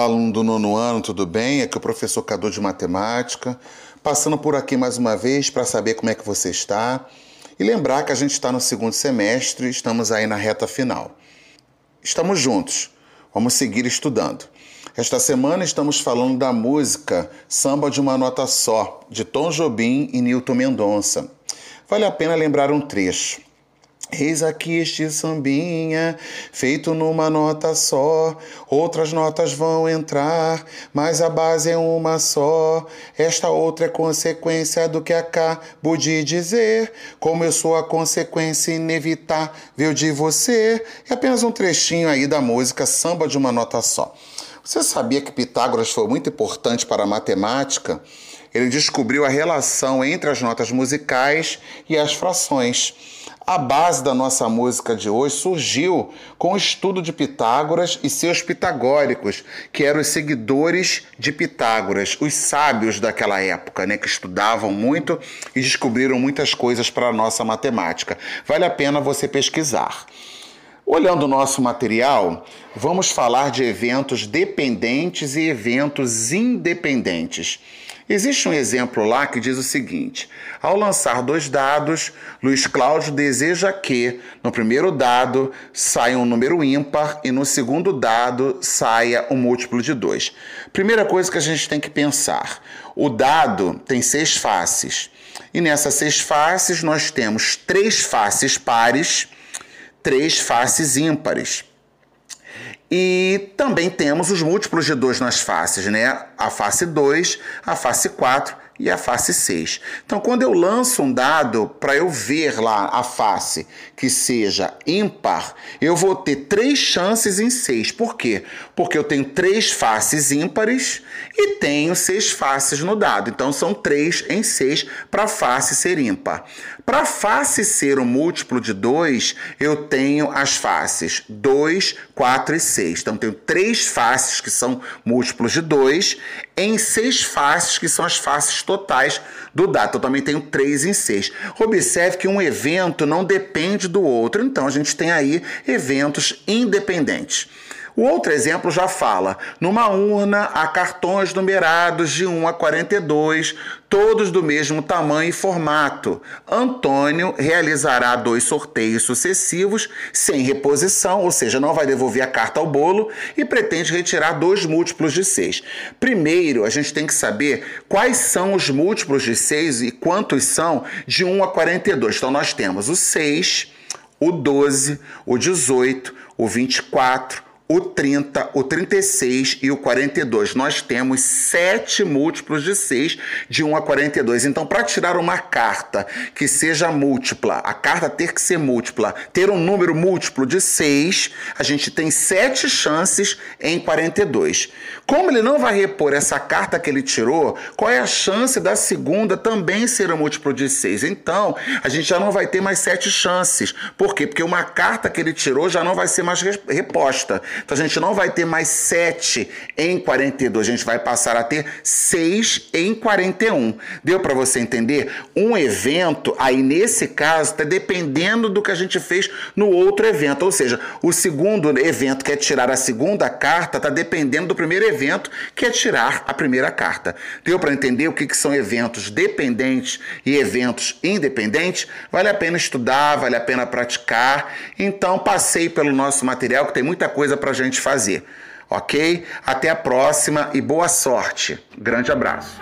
Olá, aluno do nono ano, tudo bem? Aqui é o professor Cadu de Matemática, passando por aqui mais uma vez para saber como é que você está e lembrar que a gente está no segundo semestre estamos aí na reta final. Estamos juntos, vamos seguir estudando. Esta semana estamos falando da música Samba de uma Nota Só, de Tom Jobim e Nilton Mendonça. Vale a pena lembrar um trecho. Eis aqui este sambinha, feito numa nota só. Outras notas vão entrar, mas a base é uma só. Esta outra é consequência do que acabo de dizer. Como eu sou a consequência inevitável de você. É apenas um trechinho aí da música Samba de uma Nota Só. Você sabia que Pitágoras foi muito importante para a matemática? Ele descobriu a relação entre as notas musicais e as frações. A base da nossa música de hoje surgiu com o estudo de Pitágoras e seus pitagóricos, que eram os seguidores de Pitágoras, os sábios daquela época, né, que estudavam muito e descobriram muitas coisas para a nossa matemática. Vale a pena você pesquisar. Olhando o nosso material, vamos falar de eventos dependentes e eventos independentes. Existe um exemplo lá que diz o seguinte: ao lançar dois dados, Luiz Cláudio deseja que no primeiro dado saia um número ímpar e no segundo dado saia um múltiplo de 2. Primeira coisa que a gente tem que pensar: o dado tem seis faces. E nessas seis faces nós temos três faces pares, três faces ímpares. E também temos os múltiplos de 2 nas faces, né? A face 2, a face 4 e a face 6. Então, quando eu lanço um dado para eu ver lá a face que seja ímpar, eu vou ter três chances em 6. Por quê? Porque eu tenho três faces ímpares e tenho seis faces no dado. Então, são 3 em 6 para a face ser ímpar. Para a face ser um múltiplo de 2, eu tenho as faces 2, 4 e 6. Então, tenho três faces que são múltiplos de 2 em seis faces que são as faces totais do dado. Então, também tenho 3 em 6. Observe que um evento não depende do outro. Então, a gente tem aí eventos independentes. O outro exemplo já fala: numa urna há cartões numerados de 1 a 42, todos do mesmo tamanho e formato. Antônio realizará dois sorteios sucessivos sem reposição, ou seja, não vai devolver a carta ao bolo e pretende retirar dois múltiplos de 6. Primeiro, a gente tem que saber quais são os múltiplos de 6 e quantos são de 1 a 42. Então, nós temos o 6, o 12, o 18, o 24, o 30, o 36 e o 42. Nós temos sete múltiplos de 6 de 1 a 42. Então, para tirar uma carta que seja múltipla, a carta ter que ser múltipla, ter um número múltiplo de 6, a gente tem sete chances em 42. Como ele não vai repor essa carta que ele tirou, qual é a chance da segunda também ser um múltiplo de 6? Então, a gente já não vai ter mais sete chances. Por quê? Porque uma carta que ele tirou já não vai ser mais reposta. Então a gente não vai ter mais 7 em 42, a gente vai passar a ter 6 em 41. Deu para você entender? Um evento, aí nesse caso, está dependendo do que a gente fez no outro evento. Ou seja, o segundo evento, que é tirar a segunda carta, está dependendo do primeiro evento, que é tirar a primeira carta. Deu para entender o que, que são eventos dependentes e eventos independentes? Vale a pena estudar, vale a pena praticar. Então, passei pelo nosso material, que tem muita coisa para a gente fazer. Ok? Até a próxima e boa sorte. Grande abraço.